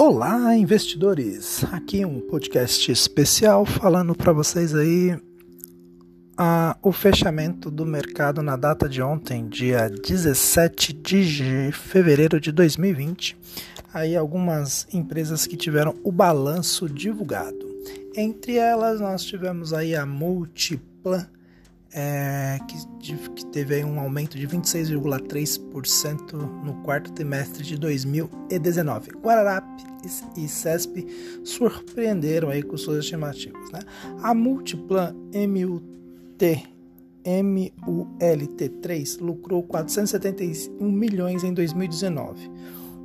Olá, investidores! Aqui um podcast especial falando para vocês aí o fechamento do mercado na data de ontem, dia 17 de fevereiro de 2020. Aí algumas empresas que tiveram o balanço divulgado. Entre elas nós tivemos aí a Multiplan é, que, que, teve um aumento de 26,3% no quarto trimestre de 2019. Guararapes e CESP surpreenderam aí com suas estimativas. Né? A Multiplan MUT, MULT3 lucrou 471 milhões em 2019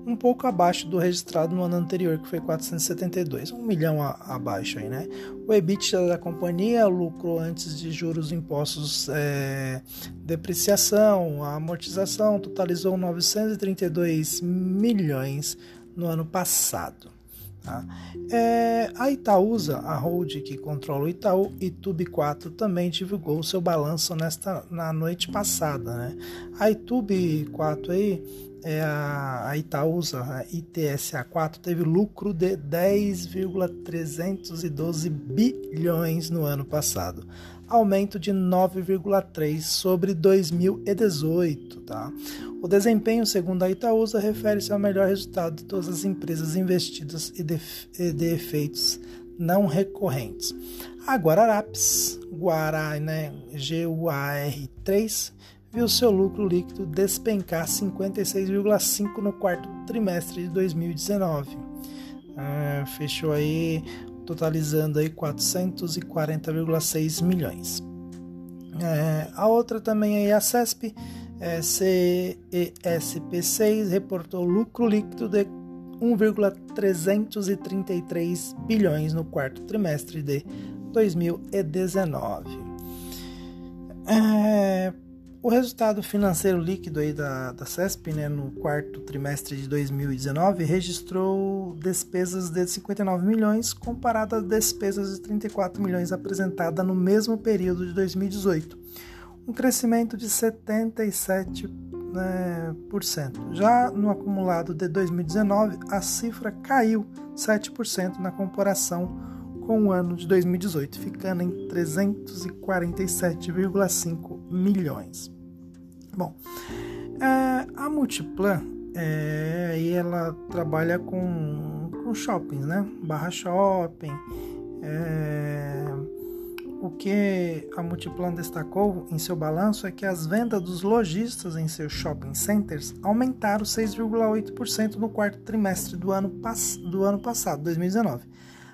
um pouco abaixo do registrado no ano anterior, que foi 472, um milhão a, abaixo aí, né? O EBITDA da companhia lucrou antes de juros, impostos, é, depreciação, amortização, totalizou 932 milhões no ano passado. Tá? É, a Itaúsa, a hold que controla o Itaú e Tube 4 também divulgou seu balanço nesta, na noite passada. Né? A Itube 4 aí é a, a Itaúsa, a ITSA4, teve lucro de 10,312 bilhões no ano passado, aumento de 9,3 sobre 2018. Tá? O desempenho, segundo a Itaúsa, refere-se ao melhor resultado de todas as empresas investidas e de, e de efeitos não recorrentes. A Guararapes, Guará, né, G-U-A-R-3, viu seu lucro líquido despencar 56,5% no quarto trimestre de 2019. Ah, fechou aí totalizando aí 440,6 milhões. É, a outra também aí a CESP, é, CESP6, reportou lucro líquido de 1,333 bilhões no quarto trimestre de 2019. É, o resultado financeiro líquido aí da, da CESP né, no quarto trimestre de 2019 registrou despesas de 59 milhões comparado às despesas de 34 milhões apresentadas no mesmo período de 2018, um crescimento de 77%. Né, por cento. Já no acumulado de 2019, a cifra caiu 7% na comparação com o ano de 2018, ficando em 347,5 milhões. Bom, é, a Multiplan, é, ela trabalha com, com shoppings, né? Barra shopping. É, o que a Multiplan destacou em seu balanço é que as vendas dos lojistas em seus shopping centers aumentaram 6,8% no quarto trimestre do ano, do ano passado, 2019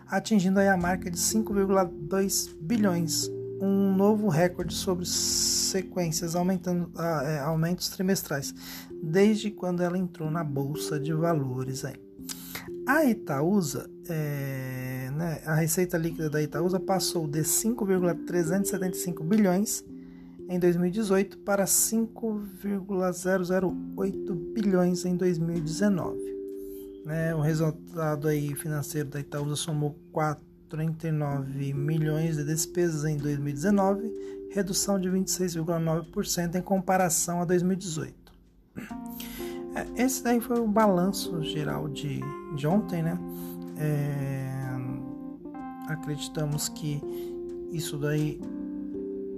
atingindo a marca de 5,2 bilhões, um novo recorde sobre sequências, aumentando ah, é, aumentos trimestrais, desde quando ela entrou na bolsa de valores aí. A Itaúsa, é, né, a receita líquida da Itaúsa passou de 5,375 bilhões em 2018 para 5,008 bilhões em 2019. Né? O resultado aí financeiro da Itaúsa somou 49 milhões de despesas em 2019, redução de 26,9% em comparação a 2018. É, esse daí foi o balanço geral de, de ontem, né? É, acreditamos que isso daí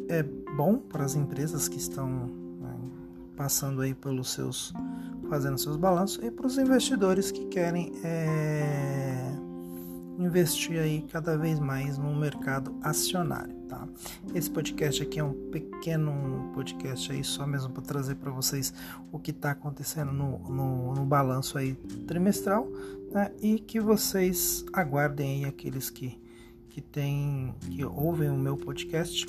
é bom para as empresas que estão né, passando aí pelos seus fazendo seus balanços e para os investidores que querem é, investir aí cada vez mais no mercado acionário, tá? Esse podcast aqui é um pequeno podcast aí só mesmo para trazer para vocês o que está acontecendo no, no, no, balanço aí trimestral, né? E que vocês aguardem aí aqueles que que tem que ouvem o meu podcast,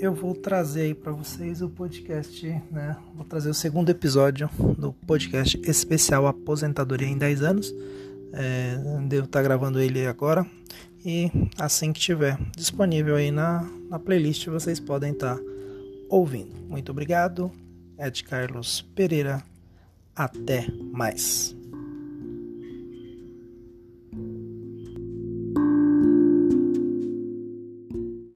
eu vou trazer aí para vocês o podcast, né? Vou trazer o segundo episódio do podcast especial Aposentadoria em 10 anos. É, devo estar tá gravando ele agora e assim que tiver disponível aí na, na playlist vocês podem estar tá ouvindo. Muito obrigado, Ed Carlos Pereira. Até mais.